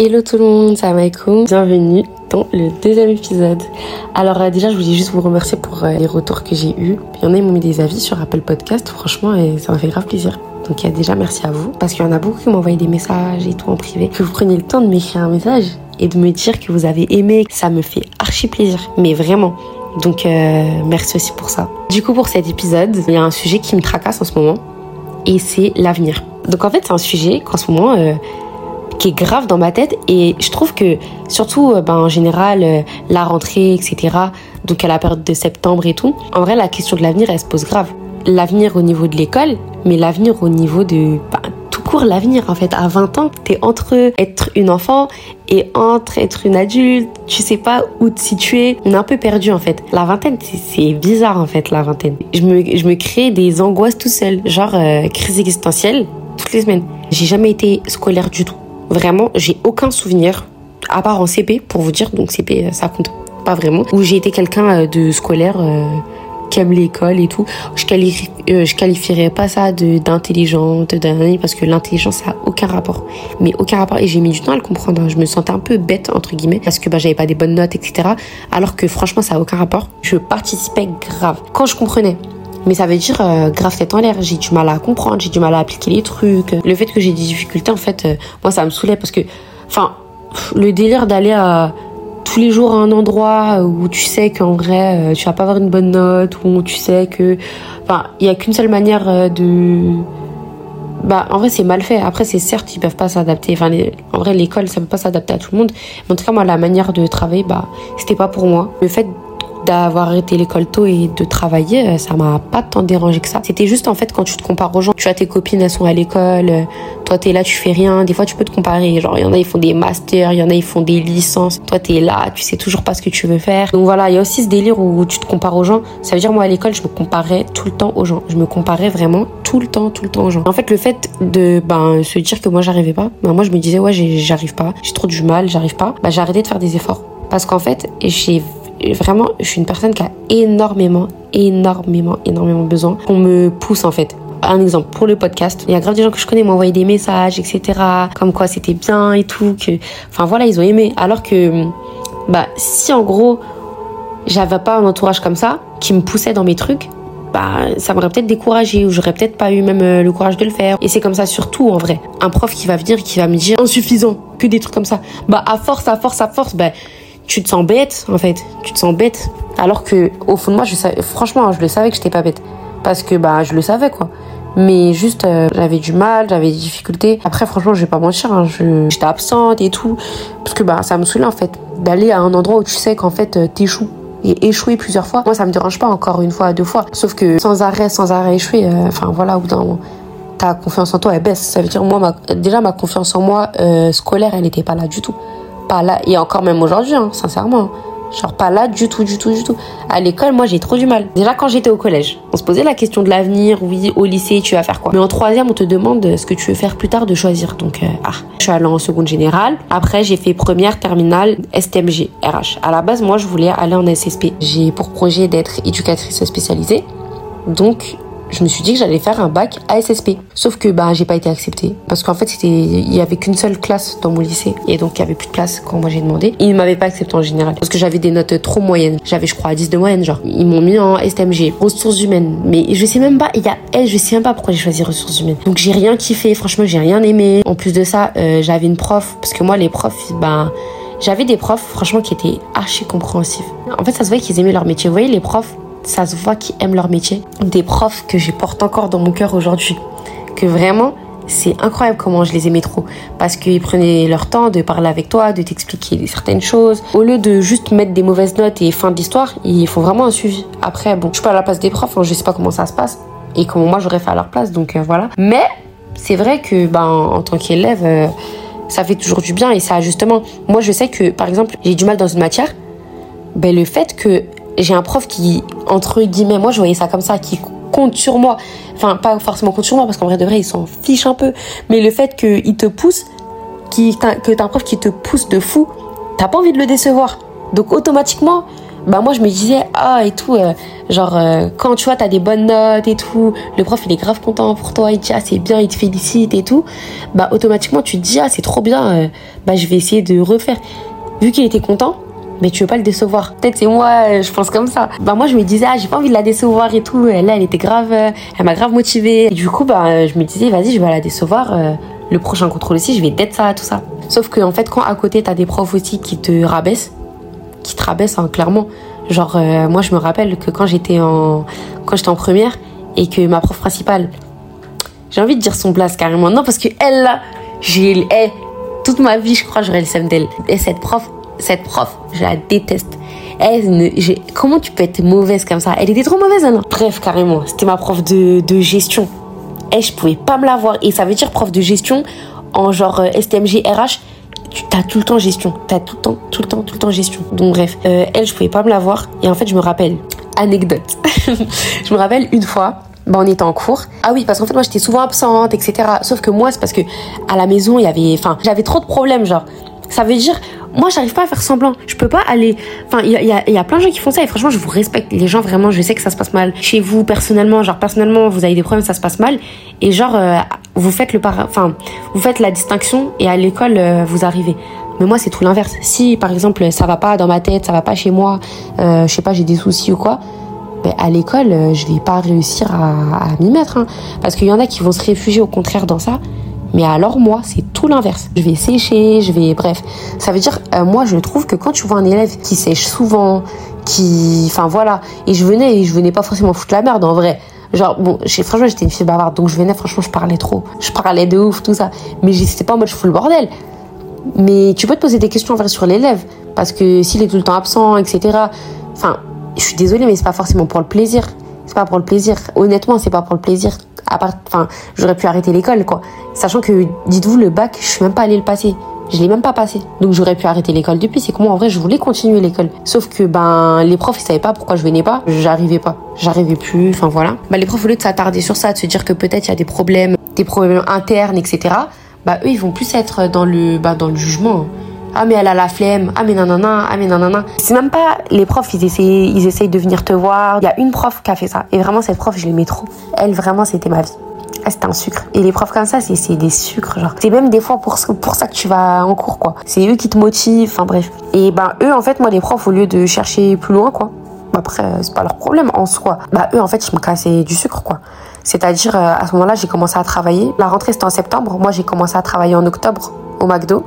Hello tout le monde, c'est Amaiko. Bienvenue dans le deuxième épisode. Alors euh, déjà, je voulais juste vous remercier pour euh, les retours que j'ai eus. Il y en a, ils m'ont mis des avis sur Apple Podcast. Franchement, et ça m'a fait grave plaisir. Donc euh, déjà, merci à vous. Parce qu'il y en a beaucoup qui m'ont envoyé des messages et tout en privé. Que vous preniez le temps de m'écrire un message et de me dire que vous avez aimé. Ça me fait archi plaisir. Mais vraiment. Donc merci aussi pour ça. Du coup, pour cet épisode, il y a un sujet qui me tracasse en ce moment. Et c'est l'avenir. Donc en fait, c'est un sujet qu'en ce moment qui est grave dans ma tête et je trouve que surtout euh, ben, en général euh, la rentrée etc donc à la période de septembre et tout en vrai la question de l'avenir elle se pose grave. L'avenir au niveau de l'école mais l'avenir au niveau de ben, tout court l'avenir en fait. À 20 ans t'es entre être une enfant et entre être une adulte. Tu sais pas où te situer. On est un peu perdu en fait. La vingtaine c'est bizarre en fait la vingtaine. Je me, je me crée des angoisses tout seul. Genre euh, crise existentielle toutes les semaines. J'ai jamais été scolaire du tout Vraiment, j'ai aucun souvenir, à part en CP, pour vous dire, donc CP, ça compte pas vraiment, où j'ai été quelqu'un euh, de scolaire euh, qui aime l'école et tout. Je, euh, qualifierais pas ça d'intelligente, parce que l'intelligence, ça a aucun rapport. Mais aucun rapport. Et j'ai mis du temps à le comprendre. Hein. Je me sentais un peu bête, entre guillemets, parce que bah, j'avais pas des bonnes notes, etc. Alors que franchement, ça a aucun rapport. Je participais grave. Quand je comprenais mais ça veut dire euh, grave tête en l'air. J'ai du mal à comprendre, j'ai du mal à appliquer les trucs. Le fait que j'ai des difficultés, en fait, euh, moi, ça me saoulait parce que, enfin, le délire d'aller à tous les jours à un endroit où tu sais qu'en vrai, euh, tu vas pas avoir une bonne note, où tu sais que, enfin, il y a qu'une seule manière de bah en vrai c'est mal fait après c'est certes ils peuvent pas s'adapter enfin en vrai l'école ça peut pas s'adapter à tout le monde mais en tout cas moi la manière de travailler bah c'était pas pour moi le fait d'avoir arrêté l'école tôt et de travailler, euh, ça m'a pas tant dérangé que ça. C'était juste en fait quand tu te compares aux gens, tu as tes copines, elles sont à l'école, euh, toi t'es là, tu fais rien. Des fois tu peux te comparer, genre il y en a ils font des masters, il y en a ils font des licences. Toi t'es là, tu sais toujours pas ce que tu veux faire. Donc voilà, il y a aussi ce délire où tu te compares aux gens. Ça veut dire moi à l'école je me comparais tout le temps aux gens. Je me comparais vraiment tout le temps, tout le temps aux gens. En fait le fait de ben se dire que moi j'arrivais pas, ben moi je me disais ouais j'arrive pas, j'ai trop du mal, j'arrive pas. Ben j'ai arrêté de faire des efforts parce qu'en fait j'ai vraiment, je suis une personne qui a énormément, énormément, énormément besoin qu'on me pousse en fait. Un exemple, pour le podcast, il y a grave des gens que je connais m'envoyaient des messages, etc. Comme quoi c'était bien et tout. Que... Enfin voilà, ils ont aimé. Alors que, bah, si en gros, j'avais pas un entourage comme ça, qui me poussait dans mes trucs, bah, ça m'aurait peut-être découragé ou j'aurais peut-être pas eu même euh, le courage de le faire. Et c'est comme ça surtout en vrai. Un prof qui va venir qui va me dire insuffisant, que des trucs comme ça. Bah, à force, à force, à force, bah, tu te sens bête en fait. Tu te sens bête. Alors que au fond de moi je savais, franchement je le savais que j'étais pas bête. Parce que bah je le savais quoi. Mais juste euh, j'avais du mal j'avais des difficultés. Après franchement je vais pas mentir hein, j'étais absente et tout. Parce que bah ça me saoulait en fait d'aller à un endroit où tu sais qu'en fait euh, t'échoues. Et échouer plusieurs fois moi ça me dérange pas encore une fois deux fois. Sauf que sans arrêt sans arrêt échouer euh, enfin voilà au ta confiance en toi elle baisse. Ça veut dire moi déjà ma confiance en moi scolaire elle était pas là du tout pas là, et encore même aujourd'hui, hein, sincèrement. Genre pas là du tout, du tout, du tout. À l'école, moi j'ai trop du mal. Déjà quand j'étais au collège, on se posait la question de l'avenir, oui, au lycée, tu vas faire quoi? Mais en troisième, on te demande ce que tu veux faire plus tard de choisir. Donc, euh, ah, je suis allée en seconde générale. Après, j'ai fait première, terminale, STMG, RH. À la base, moi, je voulais aller en SSP. J'ai pour projet d'être éducatrice spécialisée. Donc, je me suis dit que j'allais faire un bac ASSP. Sauf que bah j'ai pas été acceptée parce qu'en fait c'était il y avait qu'une seule classe dans mon lycée et donc il y avait plus de place quand moi j'ai demandé. Ils m'avaient pas accepté en général parce que j'avais des notes trop moyennes. J'avais je crois 10 de moyenne genre. Ils m'ont mis en STMG, ressources humaines. Mais je sais même pas il y a eh, je sais même pas pourquoi j'ai choisi ressources humaines. Donc j'ai rien kiffé, franchement, j'ai rien aimé. En plus de ça, euh, j'avais une prof parce que moi les profs bah j'avais des profs franchement qui étaient archi compréhensifs. En fait, ça se voyait qu'ils aimaient leur métier. Vous voyez les profs ça se voit qu'ils aiment leur métier. Des profs que je porte encore dans mon cœur aujourd'hui. Que vraiment, c'est incroyable comment je les aimais trop. Parce qu'ils prenaient leur temps de parler avec toi, de t'expliquer certaines choses. Au lieu de juste mettre des mauvaises notes et fin de l'histoire, il faut vraiment un suivi. Après, bon, je suis pas à la place des profs, hein, je sais pas comment ça se passe et comment moi j'aurais fait à leur place, donc euh, voilà. Mais c'est vrai que, ben, en tant qu'élève, euh, ça fait toujours du bien et ça, justement, moi je sais que, par exemple, j'ai du mal dans une matière. Ben, le fait que j'ai un prof qui, entre guillemets, moi je voyais ça comme ça, qui compte sur moi. Enfin, pas forcément compte sur moi, parce qu'en vrai de vrai, il s'en fiche un peu. Mais le fait qu'il te pousse, que t'as un prof qui te pousse de fou, t'as pas envie de le décevoir. Donc automatiquement, bah moi je me disais ah et tout euh, genre euh, quand tu vois t'as des bonnes notes et tout le prof il est grave content pour toi il te dit ah c'est bien il te félicite et tout bah automatiquement tu te dis ah c'est trop bien euh, bah je vais essayer de refaire vu qu'il était content mais tu veux pas le décevoir. Peut-être c'est moi, je pense comme ça. Bah moi je me disais ah j'ai pas envie de la décevoir et tout. Là elle était grave, elle m'a grave motivée. Et du coup bah je me disais vas-y je vais la décevoir. le prochain contrôle aussi je vais d'être ça tout ça. Sauf que en fait quand à côté t'as des profs aussi qui te rabaissent, qui te rabaissent hein, clairement. Genre, euh, moi, je me rappelle que quand j'étais en, quand j'étais en première et que ma prof principale, j'ai envie de dire son place carrément. Non, parce que elle, là, j'ai, elle, toute ma vie, je crois, j'aurais le seum d'elle. Et cette prof, cette prof, je la déteste. Elle, comment tu peux être mauvaise comme ça? Elle était trop mauvaise, elle. Bref, carrément, c'était ma prof de, de gestion. Et je pouvais pas me la voir. Et ça veut dire prof de gestion en genre euh, STMG RH tu as tout le temps gestion. Tu as tout le temps, tout le temps, tout le temps gestion. Donc bref, euh, elle, je pouvais pas me la voir. Et en fait, je me rappelle, anecdote. je me rappelle une fois, bah, on était en cours. Ah oui, parce qu'en fait, moi, j'étais souvent absente, etc. Sauf que moi, c'est parce que à la maison, il y avait, enfin, j'avais trop de problèmes, genre. Ça veut dire, moi, j'arrive pas à faire semblant. Je peux pas aller. Enfin, il y a, plein de gens qui font ça et franchement, je vous respecte. Les gens, vraiment, je sais que ça se passe mal. Chez vous, personnellement, genre, personnellement, vous avez des problèmes, ça se passe mal. Et genre, euh, vous faites le enfin, vous faites la distinction et à l'école, euh, vous arrivez. Mais moi, c'est tout l'inverse. Si, par exemple, ça va pas dans ma tête, ça va pas chez moi, euh, je sais pas, j'ai des soucis ou quoi, ben, à l'école, euh, je vais pas réussir à, à m'y mettre. Hein. Parce qu'il y en a qui vont se réfugier au contraire dans ça. Mais alors moi, c'est tout l'inverse. Je vais sécher, je vais... Bref, ça veut dire, euh, moi, je trouve que quand tu vois un élève qui sèche souvent, qui... Enfin voilà, et je venais, et je venais pas forcément foutre la merde en vrai. Genre, bon, franchement, j'étais une fille bavarde, donc je venais, franchement, je parlais trop. Je parlais de ouf, tout ça. Mais c'était pas en mode je fous le bordel. Mais tu peux te poser des questions en vrai sur l'élève. Parce que s'il est tout le temps absent, etc. Enfin, je suis désolée, mais c'est pas forcément pour le plaisir. C'est pas pour le plaisir. Honnêtement, c'est pas pour le plaisir. À enfin, j'aurais pu arrêter l'école, quoi. Sachant que, dites-vous, le bac, je suis même pas allée le passer. Je l'ai même pas passé. Donc j'aurais pu arrêter l'école depuis. C'est que moi, en vrai, je voulais continuer l'école. Sauf que, ben, les profs, ils savaient pas pourquoi je venais pas. J'arrivais pas. J'arrivais plus. Enfin, voilà. Bah, les profs, au lieu de s'attarder sur ça, de se dire que peut-être il y a des problèmes, des problèmes internes, etc. Bah, eux, ils vont plus être dans le, bah, dans le jugement. Ah, mais elle a la flemme. Ah, mais nanana. Ah, mais nanana. C'est même pas les profs, ils essayent, ils essayent de venir te voir. Il y a une prof qui a fait ça. Et vraiment, cette prof, je l'aimais trop. Elle, vraiment, c'était ma vie. Ah, c'était un sucre. Et les profs comme ça, c'est des sucres, genre. C'est même des fois pour, pour ça que tu vas en cours, quoi. C'est eux qui te motivent, enfin bref. Et ben, eux, en fait, moi, les profs, au lieu de chercher plus loin, quoi. Après, c'est pas leur problème en soi. Bah, eux, en fait, je me cassais du sucre, quoi. C'est-à-dire, euh, à ce moment-là, j'ai commencé à travailler. La rentrée, c'était en septembre. Moi, j'ai commencé à travailler en octobre au McDo.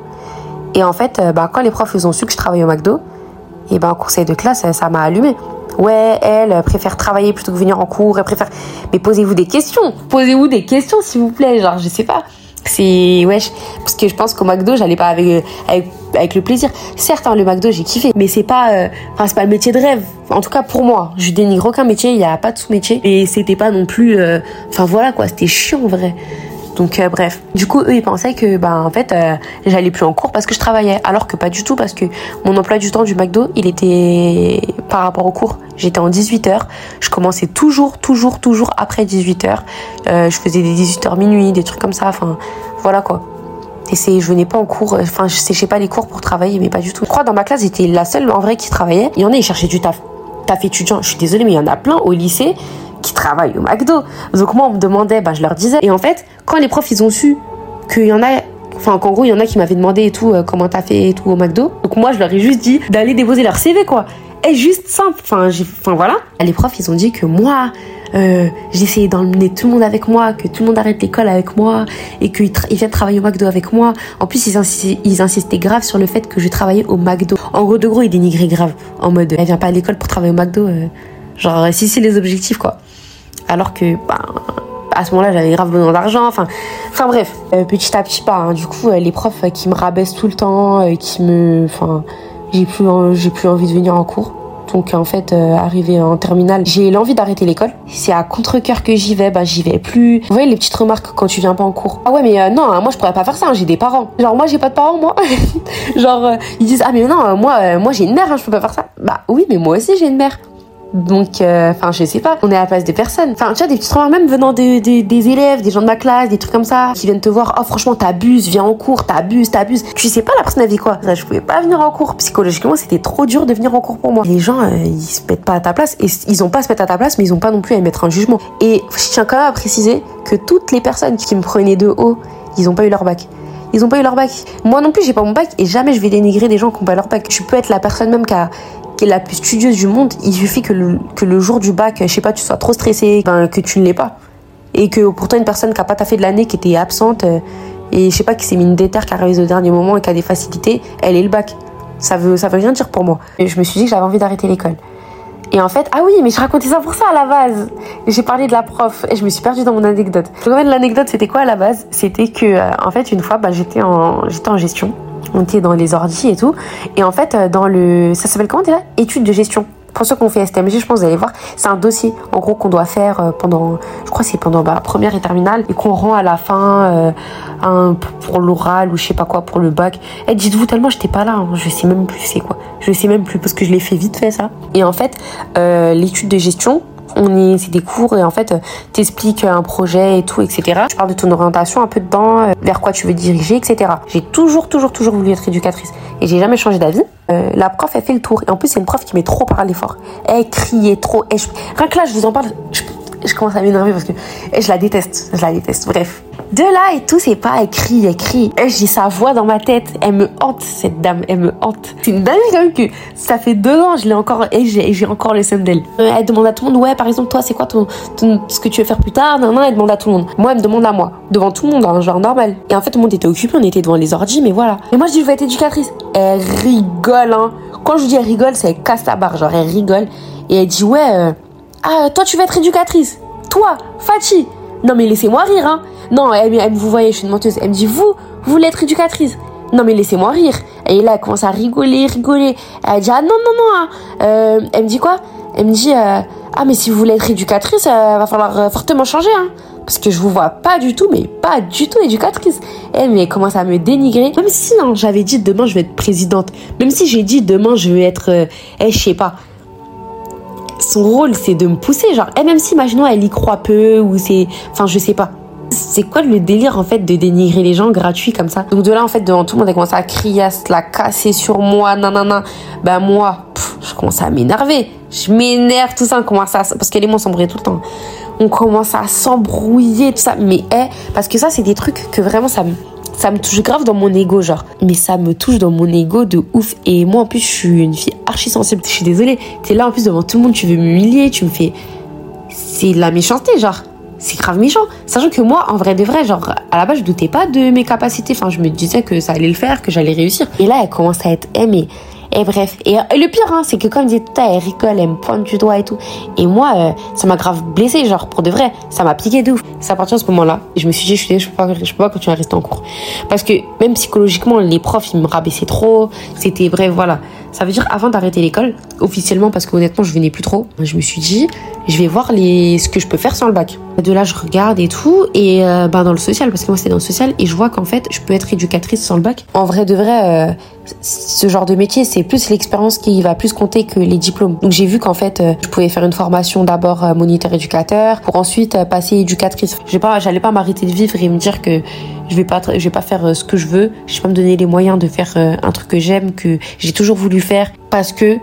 Et en fait, euh, bah, quand les profs ils ont su que je travaillais au McDo, et ben, en conseil de classe, ça m'a allumé ouais, elle préfère travailler plutôt que venir en cours, elle préfère. Mais posez-vous des questions. Posez-vous des questions, s'il vous plaît. Genre, je sais pas. C'est ouais, parce que je pense qu'au McDo, j'allais pas avec, avec, le plaisir. Certes, hein, le McDo, j'ai kiffé, mais c'est pas, euh, enfin, c'est pas le métier de rêve. En tout cas, pour moi, je dénigre aucun métier. Il y a pas de sous-métier et c'était pas non plus. Euh, enfin voilà quoi, c'était chiant en vrai. Donc euh, bref, du coup eux ils pensaient que ben en fait euh, j'allais plus en cours parce que je travaillais, alors que pas du tout parce que mon emploi du temps du McDo il était par rapport au cours. J'étais en 18 h je commençais toujours toujours toujours après 18 h euh, je faisais des 18 h minuit, des trucs comme ça. Enfin voilà quoi. Et c'est, je venais pas en cours, enfin je séchais pas les cours pour travailler, mais pas du tout. Je crois dans ma classe j'étais la seule en vrai qui travaillait. Il y en a ils cherchaient du taf, taf étudiant. Je suis désolée mais il y en a plein au lycée qui travaillent au McDo. Donc moi, on me demandait, bah, je leur disais. Et en fait, quand les profs, ils ont su qu'il y en a enfin qu'en gros il y en a qui m'avaient demandé et tout euh, comment t'as fait et tout au McDo. Donc moi je leur ai juste dit d'aller déposer leur CV quoi. Et juste simple. Enfin j'ai enfin voilà. Les profs ils ont dit que moi euh, j'essayais d'emmener tout le monde avec moi que tout le monde arrête l'école avec moi et qu'ils viennent travailler au McDo avec moi. En plus ils insistaient, grave sur le fait que je travaillais au McDo. En gros de gros ils dénigraient grave en mode elle vient pas à l'école pour travailler au McDo euh, genre si c'est les objectifs quoi alors que bah, à ce moment-là j'avais grave besoin d'argent enfin bref. Euh, petit à petit pas hein. du coup euh, les profs euh, qui me rabaissent tout le temps qui me enfin j'ai plus envie de venir en cours. Donc en fait arrivé en terminale j'ai l'envie d'arrêter l'école. C'est à contre cœur que j'y vais bah j'y vais plus. Vous voyez les petites remarques quand tu viens pas en cours. Ah ouais mais non hein, moi je pourrais pas faire ça hein, j'ai des parents. Genre moi j'ai pas de parents moi. Genre ils disent ah mais non moi moi j'ai une mère je peux pas faire ça. Bah oui mais moi aussi j'ai une mère Donc, euh, enfin, je sais pas, on est à la place des personnes. Enfin, tu vois, des petites remarques même venant des, élèves, des gens de ma classe, des trucs comme ça, qui viennent te voir, oh franchement, t'abuses, viens en cours, t'abuses, t'abuses. Tu sais pas la personne avait quoi. Je pouvais pas venir en cours. Psychologiquement, c'était trop dur de venir en cours pour moi. Les gens, euh, ils se mettent pas à ta place, et ils ont pas à se mettre à ta place, mais ils ont pas non plus à émettre un jugement. Et je tiens quand même à préciser que toutes les personnes qui me prenaient de haut, ils ont pas eu leur bac ils ont pas eu leur bac. Moi non plus, j'ai pas mon bac et jamais je vais dénigrer des gens qui ont pas leur bac. Tu peux être la personne même qui a, est la plus studieuse du monde, il suffit que le, que le jour du bac, je sais pas, tu sois trop stressé, ben, que tu ne l'es pas. Et que pourtant une personne qui a pas taffé de l'année, qui était absente, euh, et je sais pas, qui s'est mis une déterre, qui arrive au dernier moment et qui a des facilités, elle est le bac. Ça veut, ça veut rien dire pour moi. Je me suis dit que j'avais envie d'arrêter l'école. Et en fait, ah oui, mais je racontais ça pour ça à la base. J'ai parlé de la prof et je me suis perdue dans mon anecdote. L'anecdote, c'était quoi à la base? C'était que, euh, en fait, une fois, bah, j'étais en, j'étais en gestion on était dans les ordis et tout. Et en fait, euh, dans le. Ça s'appelle comment déjà? Études de gestion. Pour ceux qui ont fait STMG, je pense vous allez voir, c'est un dossier en gros qu'on doit faire euh, pendant, je crois c'est pendant bah, première et terminale et qu'on rend à la fin euh, pour l'oral ou je sais pas quoi pour le bac. Et eh, dites-vous tellement j'étais pas là, hein, je sais même plus c'est quoi, je sais même plus parce que je l'ai fait vite fait ça. Et en fait, l'étude de gestion, on est, c'est des cours et en fait, t'expliques un projet et tout, etc. Tu parles de ton orientation un peu dedans, euh, vers quoi tu veux diriger, etc. J'ai toujours, toujours, toujours voulu être éducatrice et j'ai jamais changé d'avis. Euh, la prof, elle fait le tour et en plus, c'est une prof qui met trop parler fort. Elle criait trop. Et je, rien que là, je vous en parle, je commence à m'énerver parce que je la déteste. Je la déteste. Bref. De là et tout, c'est pas écrit, écrit. Et j'ai sa voix dans ma tête. Elle me hante, cette dame. Elle me hante. C'est une dingue quand même que ça fait deux ans, je l'ai encore, et j'ai encore les seum d'elle. Euh, elle demande à tout le monde, ouais, par exemple, toi, c'est quoi ton, ce que tu veux faire plus tard? Non, non, elle demande à tout le monde. Moi, elle me demande à moi. Devant tout le monde, hein, genre normal. Et en fait, tout le monde était occupé, on était devant les ordi, mais voilà. Et moi, je dis, je veux être éducatrice. Elle rigole, hein. Quand je dis elle rigole, c'est elle casse la barre, genre elle rigole. Et elle dit, ouais, euh, ah, toi, tu veux être éducatrice. Toi, Fatih. Non, mais laissez-moi rire, hein. Non, elle, vous voyez, je suis une menteuse. Elle me dit, vous, vous voulez être éducatrice Non, mais laissez-moi rire. Et là, elle commence à rigoler, rigoler. Elle dit, ah non, non, non. Hein. Euh, elle me dit quoi? Elle me dit, euh, ah, mais si vous voulez être éducatrice, il va falloir fortement changer, hein. Parce que je vous vois pas du tout, mais pas du tout éducatrice. Elle, mais elle commence à me dénigrer. Même si hein, j'avais dit demain je vais être présidente. Même si j'ai dit demain je vais être, euh, eh, je sais pas, son rôle, c'est de me pousser. Genre, et même si, imaginons, elle y croit peu, ou c'est. Enfin, je sais pas. C'est quoi le délire, en fait, de dénigrer les gens gratuits comme ça? Donc, de là, en fait, devant tout le monde, elle commence à crier, à se la casser sur moi, nanana. Ben, moi, je commence à m'énerver. Je m'énerve, tout ça, on commence à. Parce qu'elle on s'embrouille tout le temps. On commence à s'embrouiller, tout ça. Mais, eh, parce que ça, c'est des trucs que vraiment, ça me ça me touche grave dans mon ego, genre. Mais ça me touche dans mon ego de ouf. Et moi, en plus, je suis une fille archi sensible. Je suis désolée. T'es là, en plus, devant tout le monde, tu veux m'humilier, tu me fais. C'est de la méchanceté, genre. C'est grave méchant. Sachant que moi, en vrai de vrai, genre, à la base, je doutais pas de mes capacités. Enfin, je me disais que ça allait le faire, que j'allais réussir. Et là, elle commence à être aimée. Et bref, et, le pire, hein, c'est que comme disait tout à elle rigole, elle me pointe du doigt et tout. Et moi, euh, ça m'a grave blessé, genre pour de vrai, ça m'a piqué de ouf. C'est à partir de ce moment-là, je me suis dit, je, suis, je, pas, je peux pas continuer à rester en cours. Parce que même psychologiquement, les profs, ils me rabaissaient trop. C'était bref, voilà. Ça veut dire avant d'arrêter l'école, officiellement, parce que honnêtement, je venais plus trop, je me suis dit, je vais voir les, ce que je peux faire sans le bac. De là, je regarde et tout, et euh, ben, dans le social, parce que moi c'était dans le social, et je vois qu'en fait, je peux être éducatrice sans le bac. En vrai de vrai, euh, ce genre de métier, c'est plus l'expérience qui va plus compter que les diplômes. Donc j'ai vu qu'en fait, euh, je pouvais faire une formation d'abord moniteur éducateur, pour ensuite passer éducatrice. Je pas, pas m'arrêter de vivre et me dire que je vais pas, vais pas faire ce que je veux, je vais pas me donner les moyens de faire un truc que j'aime, que j'ai toujours voulu faire, parce que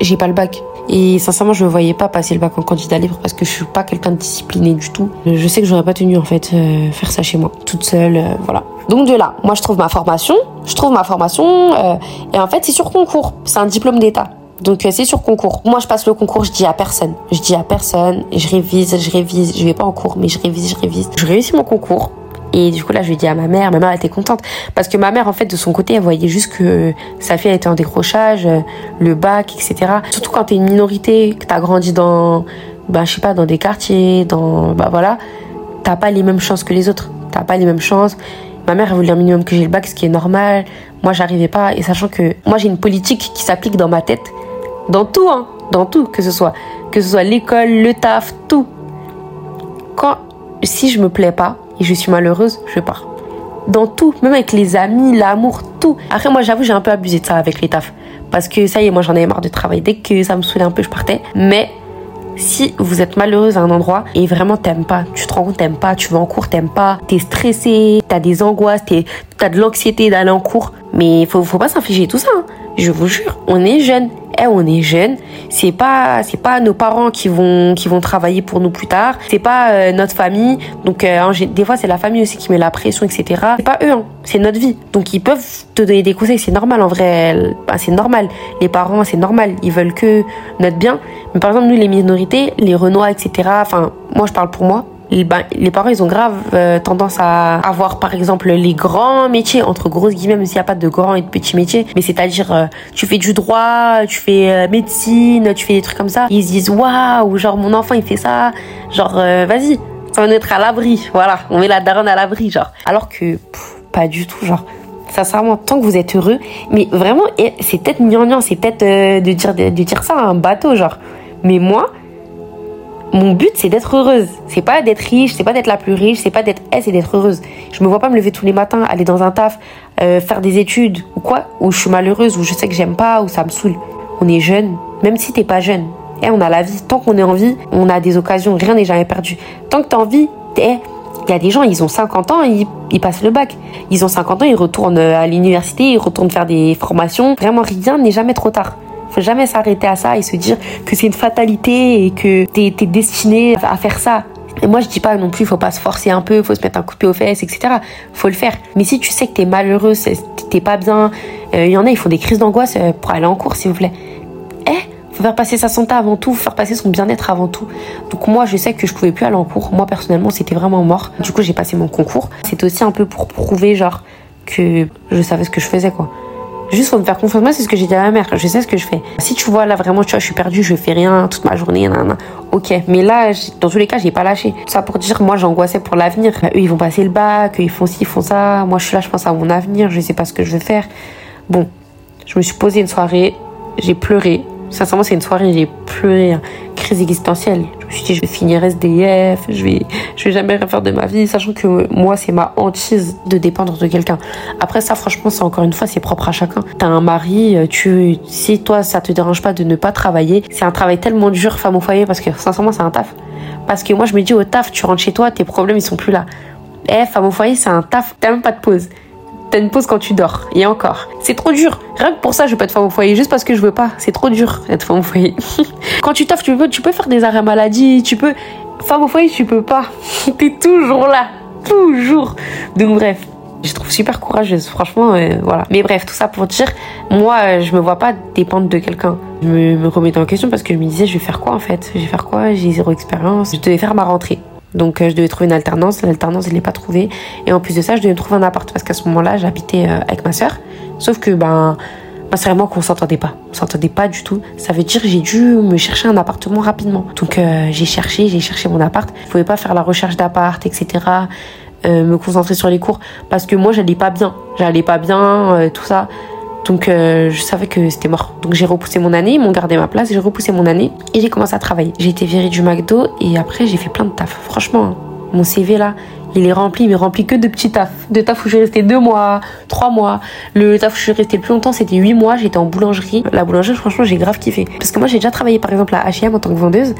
j'ai pas le bac. Et sincèrement, je me voyais pas passer le bac en candidat libre parce que je suis pas quelqu'un de discipliné du tout. Je sais que j'aurais pas tenu en fait euh, faire ça chez moi, toute seule, euh, voilà. Donc de là, moi je trouve ma formation, je trouve ma formation euh, et en fait c'est sur concours, c'est un diplôme d'état. Donc c'est sur concours. Moi je passe le concours, je dis à personne. Je dis à personne, je révise, je révise, je vais pas en cours mais je révise, je révise. Je réussis mon concours. Et du coup, là, je lui ai dit à ma mère, ma mère était contente. Parce que ma mère, en fait, de son côté, elle voyait juste que sa fille était en décrochage, euh, le bac, etc. Surtout quand t'es une minorité, que t'as grandi dans, bah, je sais pas, dans des quartiers, dans, bah voilà, t'as pas les mêmes chances que les autres. T'as pas les mêmes chances. Ma mère, elle voulait un minimum que j'ai le bac, ce qui est normal. Moi, j'arrivais pas. Et sachant que moi, j'ai une politique qui s'applique dans ma tête. Dans tout, hein. Dans tout. Que ce soit, que ce soit l'école, le taf, tout. Quand, si je me plais pas, et je suis malheureuse, je pars. Dans tout, même avec les amis, l'amour, tout. Après, moi, j'avoue, j'ai un peu abusé de ça avec les tafs. Parce que ça y est, moi, j'en avais marre de travailler. Dès que ça me saoulait un peu, je partais. Mais si vous êtes malheureuse à un endroit et vraiment t'aimes pas, tu te rends compte t'aimes pas, tu vas en cours, t'aimes pas, t'es stressé, t'as des angoisses, t'as de l'anxiété d'aller en cours, mais faut, faut pas s'infliger tout ça. Hein. Je vous jure, on est jeune. Eh, on est jeune. C'est pas, c'est pas nos parents qui vont, qui vont travailler pour nous plus tard. C'est pas euh, notre famille. Donc, euh, des fois, c'est la famille aussi qui met la pression, etc. C'est pas eux, hein. c'est notre vie. Donc, ils peuvent te donner des conseils. C'est normal, en vrai. Bah, c'est normal. Les parents, c'est normal. Ils veulent que notre bien. Mais par exemple, nous, les minorités, les Renois, etc. Enfin, moi, je parle pour moi ben, les parents, ils ont grave euh, tendance à avoir, par exemple, les grands métiers, entre grosses guillemets, même s'il n'y a pas de grands et de petits métiers. Mais c'est-à-dire, euh, tu fais du droit, tu fais euh, médecine, tu fais des trucs comme ça. Ils se disent, waouh, genre, mon enfant, il fait ça. Genre, vas-y, ça va être à l'abri. Voilà, on met la daronne à l'abri, genre. Alors que, pas du tout, genre sincèrement, tant que vous êtes heureux, mais vraiment, c'est peut-être gnangnan, c'est peut-être de, dire, de, de, dire ça à un bateau, genre. Mais moi, mon but c'est d'être heureuse. C'est pas d'être riche, c'est pas d'être la plus riche, c'est pas d'être c'est d'être heureuse. Je me vois pas me lever tous les matins, aller dans un taf, euh, faire des études ou quoi, où je suis malheureuse, où je sais que j'aime pas, où ça me saoule. On est jeune, même si t'es pas jeune. Eh, on a la vie. Tant qu'on est en vie, on a des occasions. Rien n'est jamais perdu. Tant que t'es en vie, eh, il y a des gens, ils ont 50 ans, ils, ils passent le bac. Ils ont 50 ans, ils retournent à l'université, ils retournent faire des formations. Vraiment, rien n'est jamais trop tard faut jamais s'arrêter à ça et se dire que c'est une fatalité et que t'es es destiné à faire ça. Et moi, je dis pas non plus, faut pas se forcer un peu, faut se mettre un coup de pied aux fesses, etc. Faut le faire. Mais si tu sais que t'es malheureux, t'es pas bien, il euh, y en a, ils font des crises d'angoisse euh, pour aller en cours, s'il vous plaît. Eh, faut faire passer sa santé avant tout, faut faire passer son bien-être avant tout. Donc moi, je sais que je pouvais plus aller en cours. Moi, personnellement, c'était vraiment mort. Du coup, j'ai passé mon concours. C'était aussi un peu pour prouver, genre, que je savais ce que je faisais, quoi. Juste pour me faire confiance. Moi, c'est ce que j'ai dit à ma mère. Je sais ce que je fais. Si tu vois, là, vraiment, tu vois, je suis perdue, je fais rien toute ma journée, nan, Ok. Mais là, dans tous les cas, j'ai pas lâché. Ça pour dire, moi, j'angoissais pour l'avenir. Eux, ils vont passer le bac, ils font ci, ils font ça. Moi, je suis là, je pense à mon avenir, je sais pas ce que je veux faire. Bon. Je me suis posée une soirée, j'ai pleuré. Sincèrement, c'est une soirée, j'ai pleuré, hein. crise existentielle. Je me suis dit, je vais finir SDF, je vais, je vais jamais rien faire de ma vie, sachant que moi, c'est ma hantise de dépendre de quelqu'un. Après ça, franchement, c'est encore une fois, c'est propre à chacun. T'as un mari, euh, tu, si toi, ça te dérange pas de ne pas travailler, c'est un travail tellement dur, femme au foyer, parce que sincèrement, c'est un taf. Parce que moi, je me dis, au taf, tu rentres chez toi, tes problèmes, ils sont plus là. Eh, femme au foyer, c'est un taf, t'as même pas de pause t'as une pause quand tu dors. Et encore. C'est trop dur. Rien que pour ça, je veux pas être femme au foyer. Juste parce que je veux pas. C'est trop dur d'être femme au foyer. quand tu taffes, tu peux, tu peux faire des arrêts maladie. Tu peux. Femme au foyer, tu peux pas. T'es toujours là. Toujours. Donc, bref. Je trouve super courageuse, franchement, euh, voilà. Mais bref, tout ça pour dire, moi, euh, je me vois pas dépendre de quelqu'un. Je me, me remettais en question parce que je me disais, je vais faire quoi en fait? Je vais faire quoi? J'ai zéro expérience. Je devais faire ma rentrée. Donc euh, je devais trouver une alternance, l'alternance je l'ai pas trouvée et en plus de ça je devais trouver un appart parce qu'à ce moment-là j'habitais euh, avec ma soeur. Sauf que ben ma soeur et moi qu'on s'entendait pas, on s'entendait pas du tout. Ça veut dire j'ai dû me chercher un appartement rapidement. Donc euh, j'ai cherché, j'ai cherché mon appart. Je pouvais pas faire la recherche d'appart, etc. me concentrer sur les cours parce que moi j'allais pas bien, j'allais pas bien, tout ça. Donc euh, je savais que c'était mort. Donc j'ai repoussé mon année, ils m'ont gardé ma place, j'ai repoussé mon année et j'ai commencé à travailler. J'ai été virée du McDo et après j'ai fait plein de taf. Franchement, hein, mon CV là, il est rempli, mais rempli que de petits tafs. De taf où je suis restée deux mois, trois mois. Le taf où je suis restée le plus longtemps, c'était huit mois. J'étais en boulangerie. La boulangerie, franchement, j'ai grave kiffé. Parce que moi, j'ai déjà travaillé par exemple à H&M en tant que vendeuse.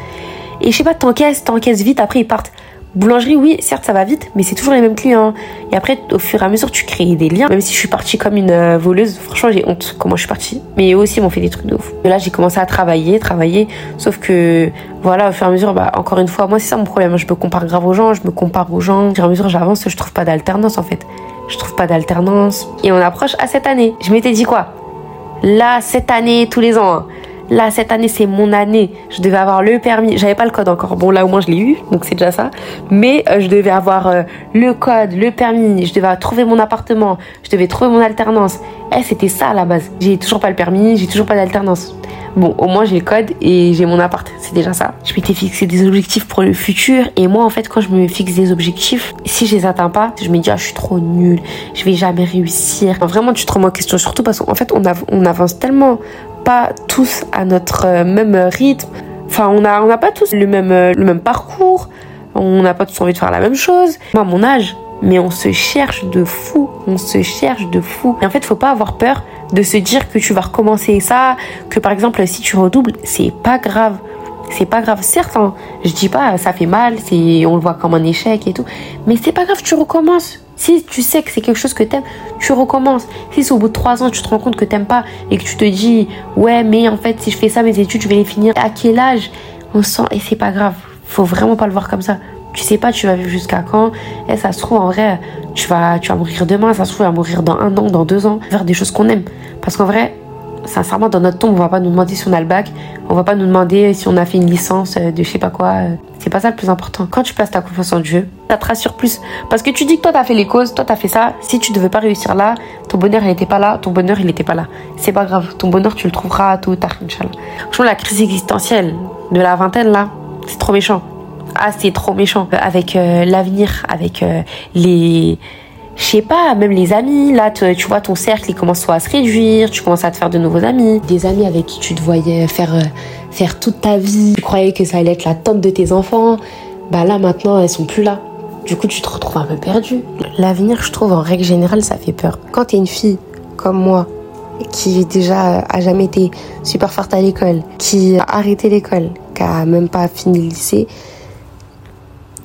Et je sais pas, t'encaisses, t'encaisses vite, après ils partent. Boulangerie, oui, certes, ça va vite, mais c'est toujours les mêmes clients. Et après, au fur et à mesure, tu crées des liens. Même si je suis partie comme une euh, voleuse, franchement, j'ai honte comment je suis partie. Mais eux aussi m'ont fait des trucs de ouf. Et là, j'ai commencé à travailler, travailler. Sauf que, voilà, au fur et à mesure, bah, encore une fois, moi, c'est ça mon problème. Je me compare grave aux gens, je me compare aux gens. Au fur et à mesure, j'avance, je trouve pas d'alternance, en fait. Je trouve pas d'alternance. Et on approche à cette année. Je m'étais dit quoi? Là, cette année, tous les ans. Hein. Là, cette année, c'est mon année. Je devais avoir le permis. J'avais pas le code encore. Bon, là, au moins, je l'ai eu. Donc, c'est déjà ça. Mais euh, je devais avoir euh, le code, le permis. Je devais trouver mon appartement. Je devais trouver mon alternance. Eh, c'était ça à la base. J'ai toujours pas le permis. J'ai toujours pas d'alternance. Bon, au moins j'ai le code et j'ai mon appart. C'est déjà ça. Je m'étais fixé des objectifs pour le futur. Et moi, en fait, quand je me fixe des objectifs, si je les atteins pas, je me dis, ah, je suis trop nulle. Je vais jamais réussir. vraiment, tu te remets en question. Surtout parce qu'en fait, on, on avance tellement pas tous à notre euh, même rythme. Enfin, on n'a on pas tous le même, euh, le même parcours. On n'a pas tous envie de faire la même chose. Moi, mon âge, mais on se cherche de fou. On se cherche de fou. Et en fait, faut pas avoir peur de se dire que tu vas recommencer ça, que par exemple, si tu redoubles, c'est pas grave. C'est pas grave. Certes, hein, je dis pas, ça fait mal, c'est, on le voit comme un échec et tout. Mais c'est pas grave, tu recommences. Si tu sais que c'est quelque chose que t'aimes, tu recommences. Si au bout de trois ans, tu te rends compte que t'aimes pas et que tu te dis, ouais, mais en fait, si je fais ça, mes études, je vais les finir. À quel âge On sent, et c'est pas grave. Faut vraiment pas le voir comme ça. Tu sais pas, tu vas vivre jusqu'à quand. Et ça se trouve, en vrai, tu vas, tu vas mourir demain. Ça se trouve, tu vas mourir dans un an, dans deux ans. Faire des choses qu'on aime. Parce qu'en vrai, sincèrement, dans notre tombe, on va pas nous demander si on a le bac, on va pas nous demander si on a fait une licence euh, de je sais pas quoi. Euh. C'est pas ça le plus important. Quand tu places ta confiance en Dieu, ça te rassure plus. Parce que tu dis que toi, t'as fait les causes, toi, t'as fait ça. Si tu devais pas réussir là, ton bonheur, il n'était pas là, ton bonheur, il n'était pas là. C'est pas grave. Ton bonheur, tu le trouveras tôt ou tard. Franchement, la crise existentielle de la vingtaine, là, c'est trop méchant. Ah, c'est trop méchant. Avec euh, l'avenir, avec les je sais pas, même les amis, là, tu, vois, ton cercle, il commence soit à se réduire, tu commences à te faire de nouveaux amis. Des amis avec qui tu te voyais faire, euh, faire toute ta vie, tu croyais que ça allait être la tante de tes enfants, bah là, maintenant, elles sont plus là. Du coup, tu te retrouves un peu perdu. L'avenir, je trouve, en règle générale, ça fait peur. Quand t'es une fille comme moi, qui déjà a jamais été super forte à l'école, qui a arrêté l'école, qui a même pas fini le lycée,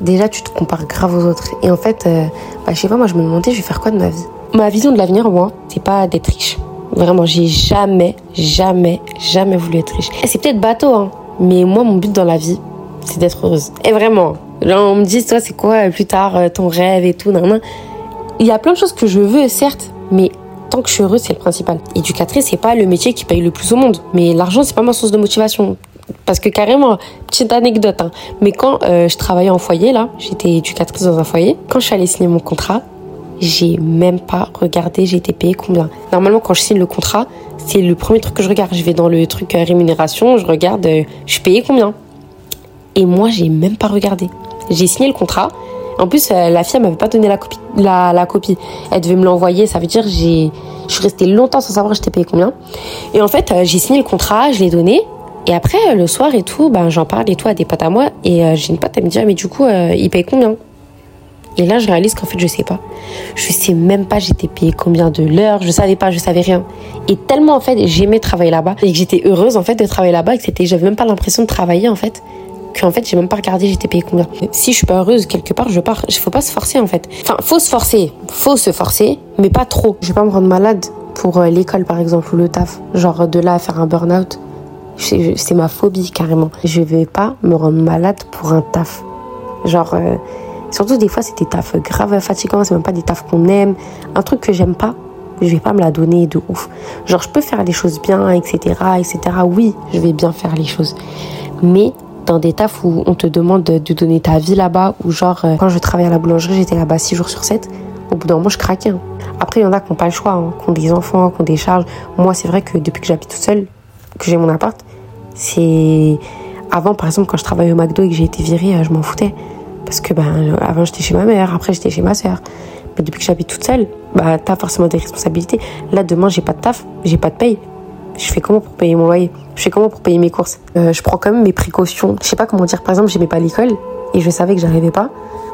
déjà tu te compares grave aux autres. Et en fait, euh, bah, je sais pas, moi je me demandais, je vais faire quoi de ma vie? Ma vision de l'avenir, moi, c'est pas d'être riche. Vraiment, j'ai jamais, jamais, jamais voulu être riche. C'est peut-être bateau, hein, mais moi, mon but dans la vie, c'est d'être heureuse. Et vraiment, genre, on me dit, toi, c'est quoi euh, plus tard euh, ton rêve et tout, nan. Il y a plein de choses que je veux, certes, mais tant que je suis heureuse, c'est le principal. Éducatrice, c'est pas le métier qui paye le plus au monde, mais l'argent, c'est pas ma source de motivation. Parce que carrément, petite anecdote, hein, mais quand euh, je travaillais en foyer, là, j'étais éducatrice dans un foyer, quand je suis allée signer mon contrat, j'ai même pas regardé j'ai été payée combien. Normalement, quand je signe le contrat, c'est le premier truc que je regarde. Je vais dans le truc euh, rémunération, je regarde, euh, je suis payée combien. Et moi, j'ai même pas regardé. J'ai signé le contrat. En plus, la fille, m'avait pas donné la copie, la, la copie. Elle devait me l'envoyer. Ça veut dire, j'ai, je suis restée longtemps sans savoir j'étais payée combien. Et en fait, j'ai signé le contrat, je l'ai donné. Et après, le soir et tout, ben, j'en parle et tout à des potes à moi. Et euh, j'ai une pote, elle me dit, ah, mais du coup, euh, il paye combien? Et là, je réalise qu'en fait, je sais pas. Je sais même pas, j'étais payée combien de l'heure. Je savais pas, je savais rien. Et tellement, en fait, j'aimais travailler là-bas. Et que j'étais heureuse, en fait, de travailler là-bas. Et que c'était, j'avais même pas l'impression de travailler, en fait. Qu'en fait, j'ai même pas regardé, j'étais payée combien. Si je suis pas heureuse quelque part, je pars. Il faut pas se forcer, en fait. Enfin, faut se forcer. Faut se forcer, mais pas trop. Je vais pas me rendre malade pour euh, l'école, par exemple, ou le taf. Genre, de là à faire un burn-out c'est ma phobie carrément. Je vais pas me rendre malade pour un taf. Genre, euh, surtout des fois c'est des tafs grave fatigants, c'est même pas des tafs qu'on aime. Un truc que j'aime pas, je vais pas me la donner de ouf. Genre, je peux faire les choses bien, etc., etc. Oui, je vais bien faire les choses. Mais dans des tafs où on te demande de, donner ta vie là-bas, ou genre, euh, quand je travaillais à la boulangerie, j'étais là-bas 6 jours sur 7. Au bout d'un moment, je craquais. Hein. Après, il y en a qui n'ont pas le choix, hein, qui ont des enfants, qui ont des charges. Moi, c'est vrai que depuis que j'habite toute seule, que j'ai mon appart, c'est. Avant, par exemple, quand je travaillais au McDo et que j'ai été virée, euh, je m'en foutais. Parce que, ben, avant, j'étais chez ma mère, après, j'étais chez ma soeur. Mais depuis que j'habite toute seule, bah, t'as forcément des responsabilités. Là, demain, j'ai pas de taf, j'ai pas de paye. Je fais comment pour payer mon loyer? Je fais comment pour payer mes courses? Euh, Je prends quand même mes précautions. Je sais pas comment dire. Par exemple, j'aimais pas l'école et je savais que j'arrivais pas.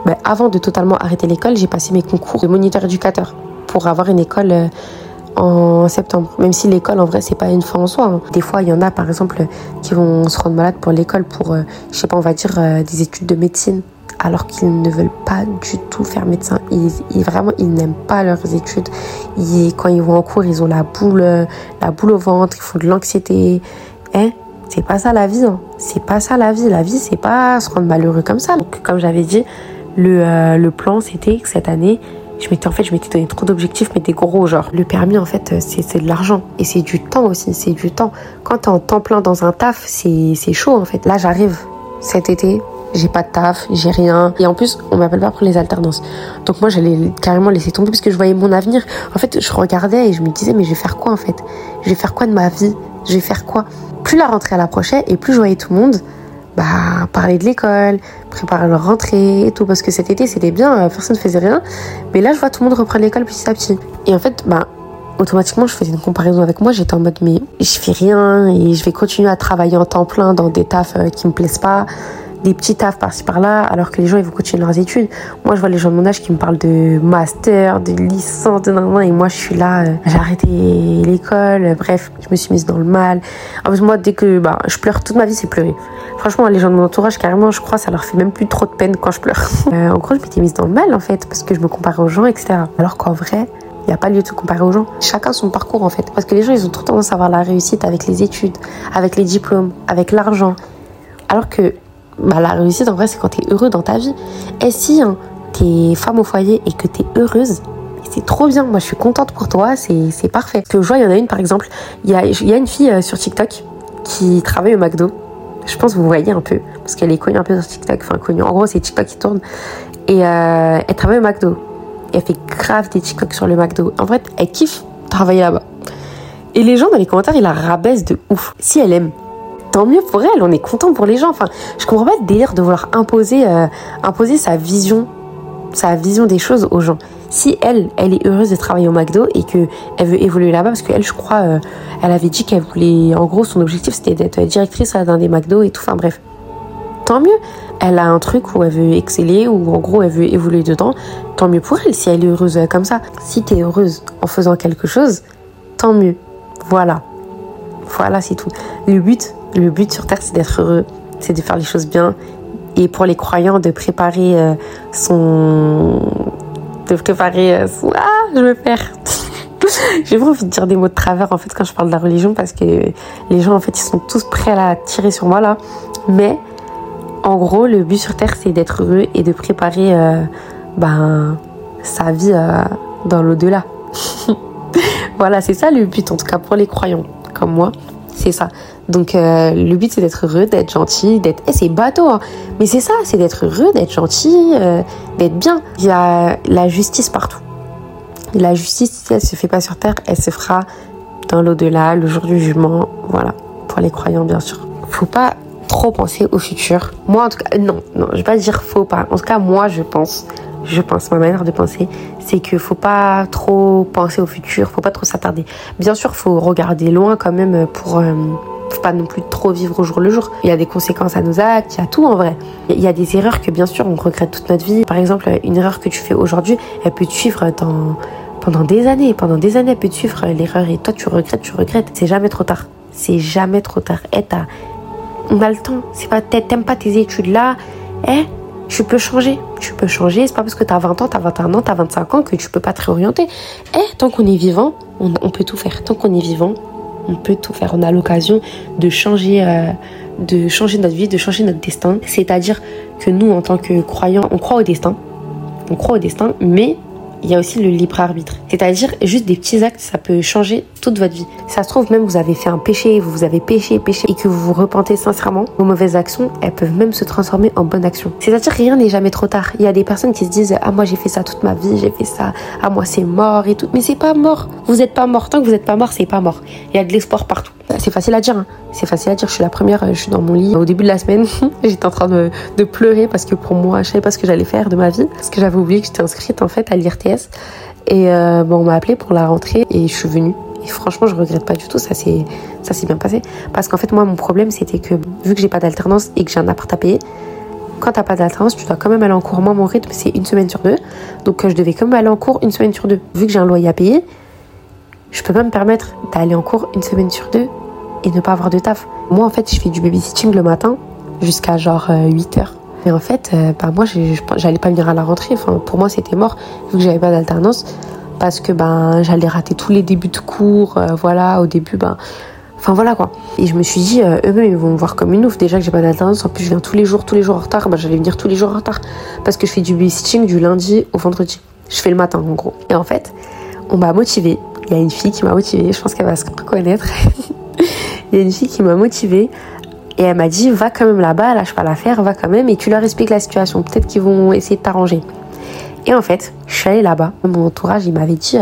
Ben, avant de totalement arrêter l'école, j'ai passé mes concours de moniteur éducateur pour avoir une école euh, en septembre. Même si l'école, en vrai, c'est pas une fin en soi. Hein. Des fois, il y en a, par exemple, qui vont se rendre malades pour l'école, pour, euh, je sais pas, on va dire, euh, des études de médecine, alors qu'ils ne veulent pas du tout faire médecin. Ils, vraiment, ils n'aiment pas leurs études. quand ils vont en cours, ils ont la boule, la boule au ventre, ils font de l'anxiété. Hein? C'est pas ça la vie. Hein. C'est pas ça la vie. La vie, c'est pas se rendre malheureux comme ça. Donc, comme j'avais dit, le, euh, le plan, c'était que cette année, je m'étais en fait je m'étais donné trop d'objectifs mais des gros genre. Le permis en fait c'est de l'argent. Et c'est du temps aussi c'est du temps. Quand t'es en temps plein dans un taf c'est chaud en fait. Là j'arrive. Cet été j'ai pas de taf, j'ai rien. Et en plus, on m'appelle pas pour les alternances. Donc moi, j'allais carrément laisser tomber parce que je voyais mon avenir. En fait, je regardais et je me disais, mais je vais faire quoi en fait? Je vais faire quoi de ma vie? Je vais faire quoi? Plus la rentrée approchait et plus je voyais tout le monde bah, parler de l'école, préparer leur rentrée et tout. Parce que cet été, c'était bien, euh, personne ne faisait rien. Mais là, je vois tout le monde reprendre l'école petit à petit. Et en fait, bah, automatiquement, je faisais une comparaison avec moi. J'étais en mode, mais je fais rien et je vais continuer à travailler en temps plein dans des tafs euh, qui me plaisent pas. Des petits tafs par-ci par-là, alors que les gens ils vont continuer leurs études. Moi, je vois les gens de mon âge qui me parlent de master, de licence, de nan, et moi je suis là, euh, j'ai arrêté l'école, bref, je me suis mise dans le mal. En plus, moi, dès que bah, je pleure toute ma vie, c'est pleurer. Franchement, les gens de mon entourage, carrément, je crois, ça leur fait même plus trop de peine quand je pleure. Euh, en gros, je m'étais mise dans le mal en fait, parce que je me comparais aux gens, etc. Alors qu'en vrai, il n'y a pas lieu de se comparer aux gens. Chacun son parcours en fait. Parce que les gens, ils ont trop tendance à avoir la réussite avec les études, avec les diplômes, avec l'argent. Alors que bah, la réussite, en vrai, c'est quand tu es heureux dans ta vie. Et si hein, tu femme au foyer et que tu es heureuse, c'est trop bien. Moi, je suis contente pour toi, c'est parfait. Parce que je vois, il y en a une, par exemple, il y a, y a une fille euh, sur TikTok qui travaille au McDo. Je pense que vous voyez un peu, parce qu'elle est connue un peu sur TikTok. Enfin, connue. En gros, c'est TikTok qui tourne. Et euh, elle travaille au McDo. Et elle fait grave des TikTok sur le McDo. En fait, elle kiffe travailler là-bas. Et les gens dans les commentaires, ils la rabaissent de ouf. Si elle aime, tant mieux pour elle, on est content pour les gens. Enfin, je comprends pas le délire de vouloir imposer, euh, imposer sa vision, sa vision des choses aux gens. Si elle, elle est heureuse de travailler au McDo et que elle veut évoluer là-bas, parce qu'elle, je crois, euh, elle avait dit qu'elle voulait, en gros, son objectif c'était d'être directrice dans des McDo et tout. Enfin bref, tant mieux. Elle a un truc où elle veut exceller, ou en gros elle veut évoluer dedans. Tant mieux pour elle si elle est heureuse comme ça. Si tu es heureuse en faisant quelque chose, tant mieux. Voilà. Voilà, c'est tout. Le but, le but sur Terre, c'est d'être heureux, c'est de faire les choses bien. Et pour les croyants, de préparer euh, son. De préparer euh, son. Ah, je me perds. J'ai vraiment envie de dire des mots de travers en fait quand je parle de la religion parce que les gens en fait ils sont tous prêts à tirer sur moi là. Mais en gros, le but sur Terre c'est d'être heureux et de préparer euh, ben, sa vie dans l'au-delà. voilà, c'est ça le but en tout cas pour les croyants comme moi. C'est ça. Donc euh, le but c'est d'être heureux, d'être gentil, d'être... Eh, c'est bateau, hein. mais c'est ça, c'est d'être heureux, d'être gentil, euh, d'être bien. Il y a la justice partout. La justice, si elle se fait pas sur terre, elle se fera dans l'au-delà, le jour du jugement, voilà, pour les croyants bien sûr. Faut pas trop penser au futur. Moi en tout cas, non, non, je vais pas dire faut pas. En tout cas, moi je pense je pense, ma manière de penser, c'est qu'il faut pas trop penser au futur, faut pas trop s'attarder. Bien sûr, faut regarder loin quand même pour euh, faut pas non plus trop vivre au jour le jour. Il y a des conséquences à nos actes, il y a tout en vrai. Il y a des erreurs que bien sûr on regrette toute notre vie. Par exemple, une erreur que tu fais aujourd'hui, elle peut te suivre dans pendant des années, pendant des années, elle peut te suivre l'erreur et toi tu regrettes, tu regrettes. C'est jamais trop tard. C'est jamais trop tard. On a le temps. C'est pas, t'aimes pas tes études là, eh, tu peux changer. Tu peux changer. C'est pas parce que tu as 20 ans, tu as 21 ans, tu as 25 ans que tu peux pas te réorienter. Et tant qu'on est vivant, on, peut tout faire. Tant qu'on est vivant, on peut tout faire. On a l'occasion de changer, euh, de changer notre vie, de changer notre destin. C'est-à-dire que nous, en tant que croyants, on croit au destin. On croit au destin, mais il y a aussi le libre arbitre. C'est-à-dire, juste des petits actes, ça peut changer toute votre vie. Ça se trouve, même vous avez fait un péché, vous vous avez péché, péché, et que vous vous repentez sincèrement, vos mauvaises actions, elles peuvent même se transformer en bonnes actions. C'est-à-dire, rien n'est jamais trop tard. Il y a des personnes qui se disent, ah, moi, j'ai fait ça toute ma vie, j'ai fait ça, ah, moi, c'est mort et tout. Mais c'est pas mort. Vous n'êtes pas mort. Tant que vous n'êtes pas mort, c'est pas mort. Il y a de l'espoir partout. C'est facile à dire, hein. c'est facile à dire. Je suis la première, je suis dans mon lit. Au début de la semaine, j'étais en train de, pleurer parce que pour moi, je savais pas ce que j'allais faire de ma vie. Parce que j'avais oublié que j'étais inscrite en fait à l'IRTS. Et euh, on m'a appelé pour la rentrée et je suis venue. Et franchement, je regrette pas du tout, ça s'est ça s'est bien passé. Parce qu'en fait, moi, mon problème, c'était que vu que j'ai pas d'alternance et que j'ai un appart à payer, quand t'as pas d'alternance, tu dois quand même aller en cours. Moi, mon rythme, c'est une semaine sur deux. Donc, je devais quand même aller en cours une semaine sur deux. Vu que j'ai un loyer à payer, je peux pas me permettre d'aller en cours une semaine sur deux et ne pas avoir de taf. Moi, en fait, je fais du babysitting le matin jusqu'à genre 8 euh, heures. Et en fait, euh, bah, moi, j'allais pas venir à la rentrée. Enfin, pour moi, c'était mort, vu que j'avais pas d'alternance. Parce que ben, j'allais rater tous les débuts de cours. Euh, voilà, au début, ben. Enfin voilà quoi. Et je me suis dit, eux-mêmes ils vont me voir comme une ouf. Déjà que j'ai pas d'alternance, en plus je viens tous les jours, tous les jours en retard. Ben, j'allais venir tous les jours en retard. Parce que je fais du babysitting du lundi au vendredi. Je fais le matin en gros. Et en fait, on m'a motivée. Il y a une fille qui m'a motivée, je pense qu'elle va se reconnaître. Il y a une fille qui m'a motivée et elle m'a dit va quand même là-bas, lâche pas l'affaire, va quand même et tu leur expliques la situation. Peut-être qu'ils vont essayer de t'arranger. Et en fait, je suis allée là-bas. Mon entourage, il m'avait dit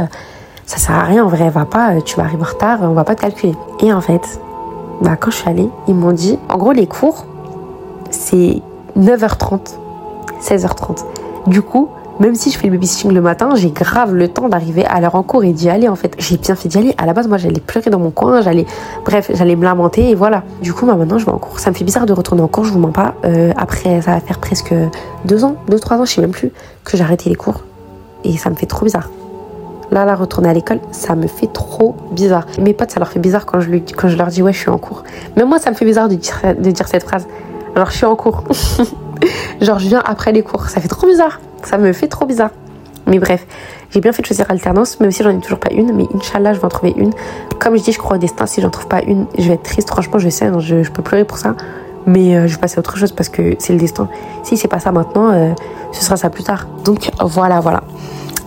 ça sert à rien en vrai, va pas, tu vas arriver en retard, on va pas te calculer. Et en fait, bah, quand je suis allée, ils m'ont dit en gros, les cours, c'est 9h30, 16h30. Du coup, même si je fais le babysitting le matin, j'ai grave le temps d'arriver à l'heure en cours et d'y aller en fait. J'ai bien fait d'y aller. À la base, moi, j'allais pleurer dans mon coin, j'allais, bref, j'allais me lamenter et voilà. Du coup, maintenant, je vais en cours. Ça me fait bizarre de retourner en cours, je vous mens pas. Euh, après, ça va faire presque deux ans, deux, trois ans, je sais même plus, que j'ai arrêté les cours. Et ça me fait trop bizarre. Là, là, retourner à l'école, ça me fait trop bizarre. Mes potes, ça leur fait bizarre quand je, quand je leur dis ouais, je suis en cours. Même moi, ça me fait bizarre de dire, de dire cette phrase. Alors, je suis en cours. Genre, je viens après les cours. Ça fait trop bizarre. Ça me fait trop bizarre. Mais bref, j'ai bien fait de choisir alternance, même si j'en ai toujours pas une. Mais Inch'Allah, je vais en trouver une. Comme je dis, je crois au destin. Si j'en trouve pas une, je vais être triste. Franchement, je sais, hein, je, peux pleurer pour ça. Mais euh, je vais passer à autre chose parce que c'est le destin. Si c'est pas ça maintenant, euh, ce sera ça plus tard. Donc voilà, voilà.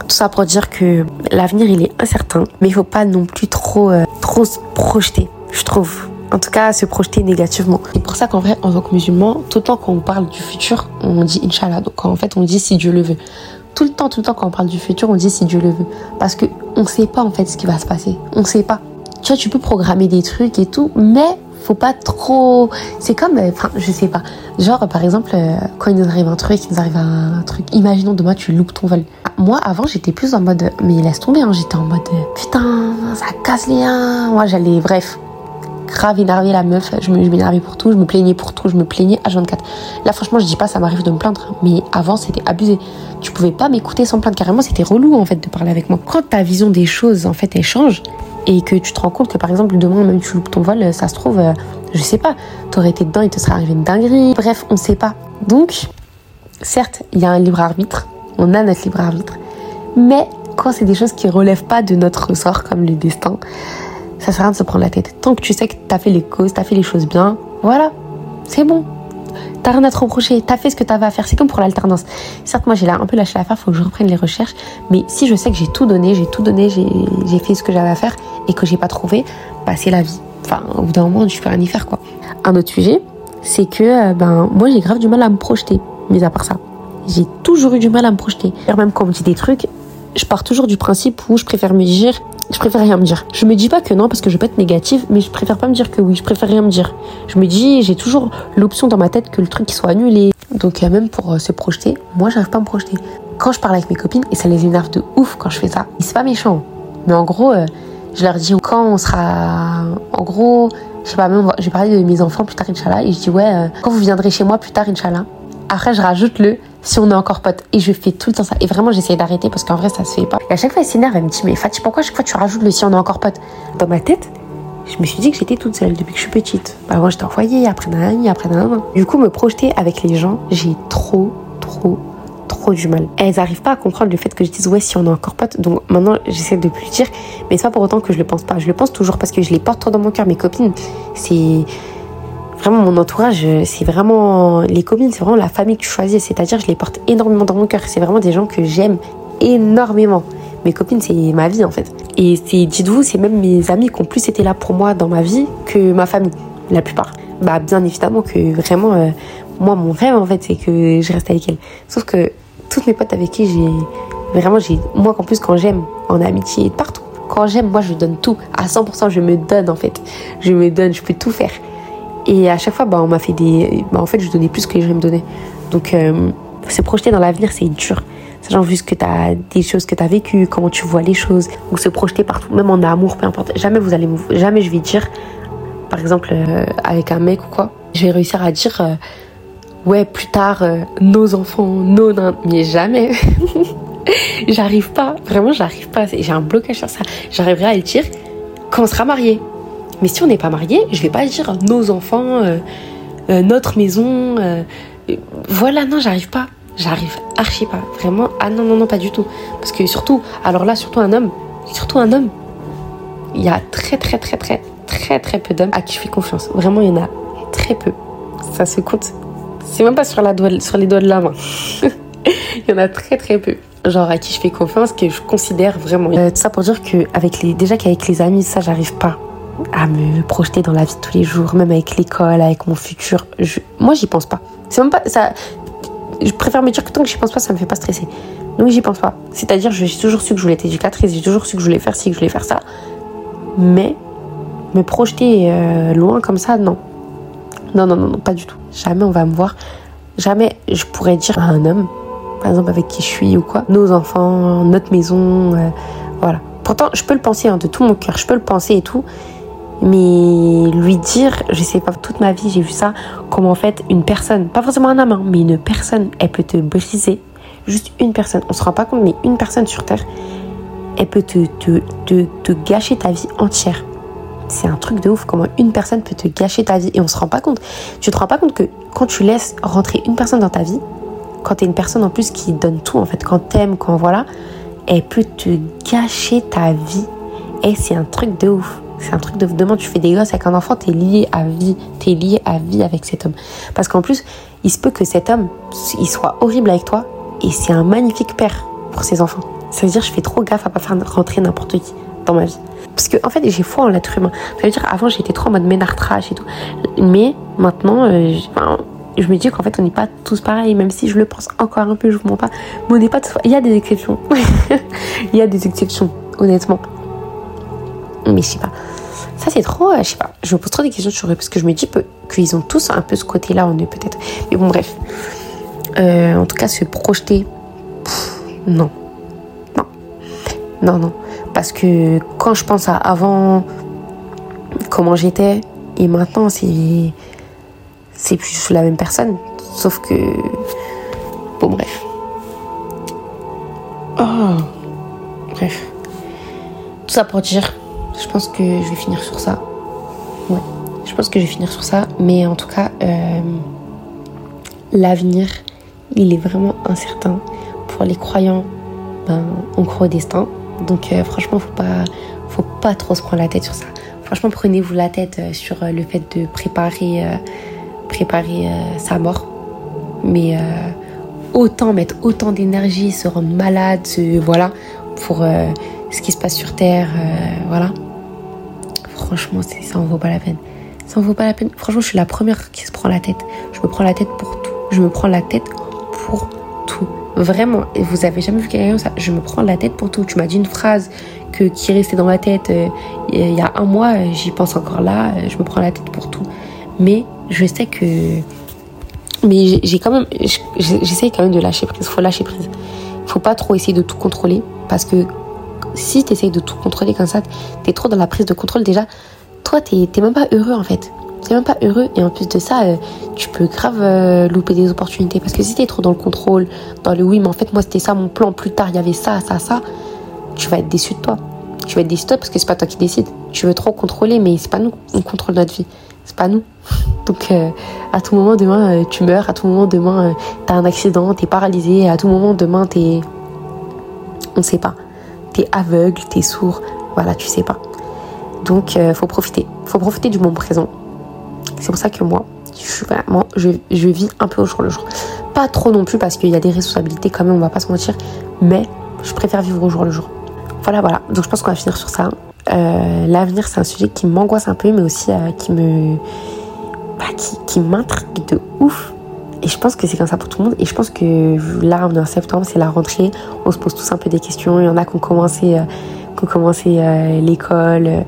Tout ça pour dire que l'avenir, il est incertain. Mais il faut pas non plus trop, euh, trop se projeter, je trouve en tout cas se projeter négativement. C'est pour ça qu'en vrai, en tant que musulman, tout le temps quand on parle du futur, on dit Inch'Allah. Donc en fait, on dit si Dieu le veut. Tout le temps, tout le temps quand on parle du futur, on dit si Dieu le veut. Parce que on sait pas en fait ce qui va se passer. On sait pas. Tu vois, tu peux programmer des trucs et tout, mais faut pas trop. C'est comme, euh, enfin, je sais pas. Genre, par exemple, euh, quand il nous arrive un truc, il nous arrive un truc. Imaginons demain, tu loupes ton vol. Moi, avant, j'étais plus en mode, mais laisse tomber. Hein, j'étais en mode, putain, ça casse les uns. Moi, j'allais, bref, grave énervé la meuf. Je m'énervais pour tout, je me plaignais pour tout, je me plaignais à 24. Là, franchement, je dis pas, ça m'arrive de me plaindre, mais avant, c'était abusé. Tu pouvais pas m'écouter sans plaindre. Carrément, c'était relou, en fait, de parler avec moi. Quand ta vision des choses, en fait, elle change et que tu te rends compte que, par exemple, demain, même tu loupes ton vol, ça se trouve, euh, je sais pas, t'aurais été dedans, il te serait arrivé une dinguerie. Bref, on sait pas. Donc, certes, il y a un libre arbitre. On a notre libre arbitre. Mais quand c'est des choses qui relèvent pas de notre ressort, comme le destin, ça sert à rien de se prendre la tête. Tant que tu sais que t'as fait les causes, t'as fait les choses bien, voilà, c'est bon. T'as rien à te reprocher, t'as fait ce que t'avais à faire. C'est comme pour l'alternance. Certes, moi j'ai un peu lâché l'affaire, faut que je reprenne les recherches. Mais si je sais que j'ai tout donné, j'ai tout donné, j'ai fait ce que j'avais à faire et que j'ai pas trouvé, bah c'est la vie. Enfin, au bout d'un moment, je peux rien y faire quoi. Un autre sujet, c'est que euh, ben moi j'ai grave du mal à me projeter, mis à part ça. J'ai toujours eu du mal à me projeter. Même quand on me dit des trucs, je pars toujours du principe où je préfère me dire je préfère rien me dire. Je me dis pas que non parce que je vais pas être négative, mais je préfère pas me dire que oui, je préfère rien me dire. Je me dis, j'ai toujours l'option dans ma tête que le truc soit annulé. Donc même pour euh, se projeter, moi j'arrive pas à me projeter. Quand je parle avec mes copines et ça les énerve de ouf quand je fais ça, c'est pas méchant. Mais en gros, euh, je leur dis quand on sera, en gros, je sais pas, même je vais parler de mes enfants plus tard Inch'Allah et je dis ouais, euh, quand vous viendrez chez moi plus tard Inch'Allah. Après je rajoute le si on est encore potes. Et je fais tout le temps ça. Et vraiment, j'essaie d'arrêter parce qu'en vrai, ça se fait pas. Et à chaque fois, elle s'énerve, elle me dit, mais Fatih, pourquoi à chaque fois tu rajoutes le si on est encore potes? Dans ma tête, je me suis dit que j'étais toute seule depuis que je suis petite. Bah, avant, j'étais en foyer, après nanani, après nanana. Du coup, me projeter avec les gens, j'ai trop, trop, trop du mal. Elles n'arrivent pas à comprendre le fait que je dise ouais si on est encore potes. Donc maintenant j'essaie de plus le dire, mais c'est pas pour autant que je le pense pas. Je le pense toujours parce que je les porte trop dans mon cœur. Mes copines, c'est vraiment mon entourage, c'est vraiment les copines, c'est vraiment la famille que je choisis. C'est-à-dire, je les porte énormément dans mon cœur. C'est vraiment des gens que j'aime énormément. Mes copines, c'est ma vie en fait. Et c'est, dites-vous, c'est même mes amis qui ont plus été là pour moi dans ma vie que ma famille, la plupart. Bah, bien évidemment que vraiment, euh, moi, mon rêve en fait, c'est que je reste avec elles. Sauf que toutes mes potes avec qui j'ai, vraiment, j'ai, moi, en plus, quand j'aime, en amitié, partout, quand j'aime, moi, je donne tout. À 100%, je me donne en fait. Je me donne, je peux tout faire. Et à chaque fois, bah, on m'a fait des. Bah, en fait, je donnais plus que les gens me donnaient. Donc, euh, se projeter dans l'avenir, c'est dur. Sachant vu ce que as, des choses que tu as vécues, comment tu vois les choses. Donc, se projeter partout, même en amour, peu importe. Jamais vous allez Jamais je vais dire, par exemple, euh, avec un mec ou quoi, je vais réussir à dire, euh, ouais, plus tard, nos enfants, nos. Mais jamais. j'arrive pas. Vraiment, j'arrive pas. J'ai un blocage sur ça. J'arriverai à le dire quand on sera marié. Mais si on n'est pas marié, je vais pas dire nos enfants, euh, euh, notre maison. Euh, voilà, non, j'arrive pas. J'arrive archi pas. Vraiment, ah non, non, non, pas du tout. Parce que surtout, alors là, surtout un homme, surtout un homme, il y a très, très, très, très, très, très peu d'hommes à qui je fais confiance. Vraiment, il y en a très peu. Ça se compte. C'est même pas sur, la sur les doigts de la main. il y en a très, très peu genre à qui je fais confiance, que je considère vraiment. tout ça pour dire que avec les, déjà qu'avec les amis, ça j'arrive pas à me projeter dans la vie de tous les jours, même avec l'école, avec mon futur. Moi, j'y pense pas. C'est même pas ça. Je préfère me dire que tant que j'y pense pas, ça me fait pas stresser. Donc j'y pense pas. C'est-à-dire, j'ai toujours su que je voulais être éducatrice, j'ai toujours su que je voulais faire ci, que je voulais faire ça. Mais me projeter euh, loin comme ça, non. Non, non, non, non, pas du tout. Jamais on va me voir. Jamais je pourrais dire à un homme, par exemple avec qui je suis ou quoi, nos enfants, notre maison, euh, voilà. Pourtant, je peux le penser hein, de tout mon cœur, je peux le penser et tout, mais lui dire, je sais pas, toute ma vie, j'ai vu ça, comment en fait une personne, pas forcément un homme, hein, mais une personne, elle peut te briser, juste une personne, on se rend pas compte, mais une personne sur Terre, elle peut te, te gâcher ta vie entière. C'est un truc de ouf comment une personne peut te gâcher ta vie et on se rend pas compte. Tu te rends pas compte que quand tu laisses rentrer une personne dans ta vie, quand tu es une personne en plus qui donne tout en fait, quand t'aimes, quand voilà, elle peut te gâcher ta vie. Et c'est un truc de ouf. C'est un truc de Demain, tu fais des gosses avec un enfant, t'es lié à vie. T'es lié à vie avec cet homme. Parce qu'en plus, il se peut que cet homme, il soit horrible avec toi. Et c'est un magnifique père pour ses enfants. Ça veut dire, je fais trop gaffe à pas faire rentrer n'importe qui dans ma vie. Parce que, en fait, j'ai foi en l'être humain. Ça veut dire, avant, j'étais trop en mode ménard trash et tout. Mais maintenant, euh, je me dis qu'en fait, on n'est pas tous pareils, même si je le pense encore un peu, je vous mens pas. Mais on n'est pas tous. Il y a des exceptions. Il y a des exceptions, honnêtement. Mais je sais pas. Ça, c'est trop. Euh, je sais pas. Je me pose trop des questions sur eux parce que je me dis qu'ils ont tous un peu ce côté-là en eux, peut-être. Mais bon, bref. Euh, en tout cas, se projeter. non. Non. Non, non. Parce que quand je pense à avant, comment j'étais, et maintenant, c'est. C'est plus la même personne. Sauf que. Bon, bref. Oh. Bref. Tout ça pour dire je pense que je vais finir sur ça. Ouais, je pense que je vais finir sur ça. Mais en tout cas, euh, l'avenir, il est vraiment incertain. Pour les croyants, ben, on croit au destin. Donc euh, franchement, faut pas, faut pas trop se prendre la tête sur ça. Franchement, prenez-vous la tête euh, sur le fait de préparer, préparer sa mort. Mais autant mettre autant d'énergie, se rendre malade, voilà, pour ce qui se passe sur Terre, voilà. Franchement, ça en vaut pas la peine. Ça en vaut pas la peine. Franchement, je suis la première qui se prend la tête. Je me prends la tête pour tout. Je me prends la tête pour tout. Vraiment. Et vous avez jamais vu quelqu'un ça? Je me prends la tête pour tout. Tu m'as dit une phrase que, qui est restée dans ma tête euh, il y a un mois. J'y pense encore là. Je me prends la tête pour tout. Mais je sais que. Mais j'ai quand même. J'essaye quand même de lâcher prise. Faut lâcher prise. Faut pas trop essayer de tout contrôler. Parce que si tu essayes de tout contrôler comme ça, tu es trop dans la prise de contrôle déjà, toi, tu n'es même pas heureux en fait. Tu même pas heureux et en plus de ça, euh, tu peux grave euh, louper des opportunités. Parce que si tu es trop dans le contrôle, dans le oui, mais en fait, moi, c'était ça mon plan, plus tard, il y avait ça, ça, ça, tu vas être déçu de toi. Tu vas être déçu de toi parce que c'est pas toi qui décides. Tu veux trop contrôler, mais c'est pas nous. On contrôle notre vie. C'est pas nous. Donc, euh, à tout moment, demain, tu meurs. À tout moment, demain, tu as un accident, tu es paralysé. À tout moment, demain, es On sait pas t'es aveugle, t'es sourd, voilà, tu sais pas. Donc, euh, faut profiter. Faut profiter du moment présent. C'est pour ça que moi, je vis un peu au jour le jour. Pas trop non plus parce qu'il y a des responsabilités quand même, on va pas se mentir, mais je préfère vivre au jour le jour. Voilà, voilà. Donc, je pense qu'on va finir sur ça. Euh, l'avenir, c'est un sujet qui m'angoisse un peu, mais aussi euh, qui me, bah, qui m'intrigue de ouf et je pense que c'est comme ça pour tout le monde. Et je pense que là, en septembre, c'est la rentrée. On se pose tous un peu des questions. Il y en a qui ont commencé, euh, qui ont commencé euh, l'école, euh,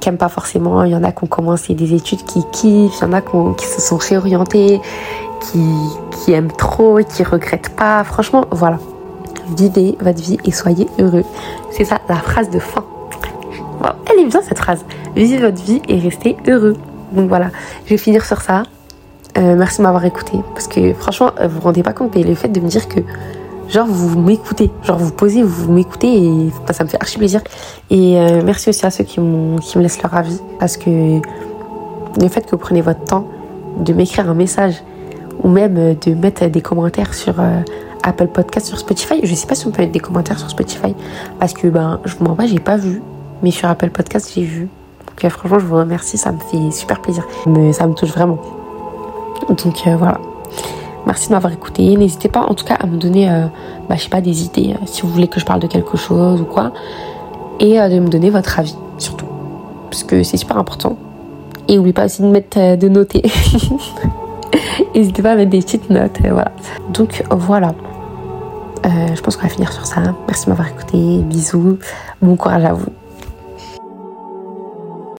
qui n'aiment pas forcément. Il y en a qui ont commencé des études qui kiffent. Il y en a qui, se sont réorientés, qui, aiment trop, qui regrettent pas. Franchement, voilà. Vivez votre vie et soyez heureux. C'est ça, la phrase de fin. elle est bien cette phrase. Vivez votre vie et restez heureux. Donc voilà, je vais finir sur ça. Euh, merci de m'avoir écouté. Parce que franchement, euh, vous vous rendez pas compte, mais le fait de me dire que, genre, vous m'écoutez, genre, vous posez, vous m'écoutez, ça me fait archi plaisir. Et euh, merci aussi à ceux qui, qui me laissent leur avis. Parce que le fait que vous prenez votre temps de m'écrire un message, ou même de mettre des commentaires sur Apple Podcast, sur Spotify, je sais pas si on peut mettre des commentaires sur Spotify, parce que, ben, je m'en pas, j'ai pas vu. Mais sur Apple Podcast, j'ai vu. Donc, franchement, je vous remercie, ça me fait super plaisir. Mais ça me touche vraiment. Donc euh, voilà. Merci de m'avoir écouté. N'hésitez pas en tout cas à me donner, euh, bah, sais pas, des idées euh, si vous voulez que je parle de quelque chose ou quoi. Et de me donner votre avis surtout. Parce que c'est super important. Et n'oubliez pas aussi de mettre de noter. N'hésitez pas à mettre des petites notes. voilà. Donc voilà. je pense qu'on va finir sur ça. Merci de m'avoir écouté. Bisous. Bon courage à vous.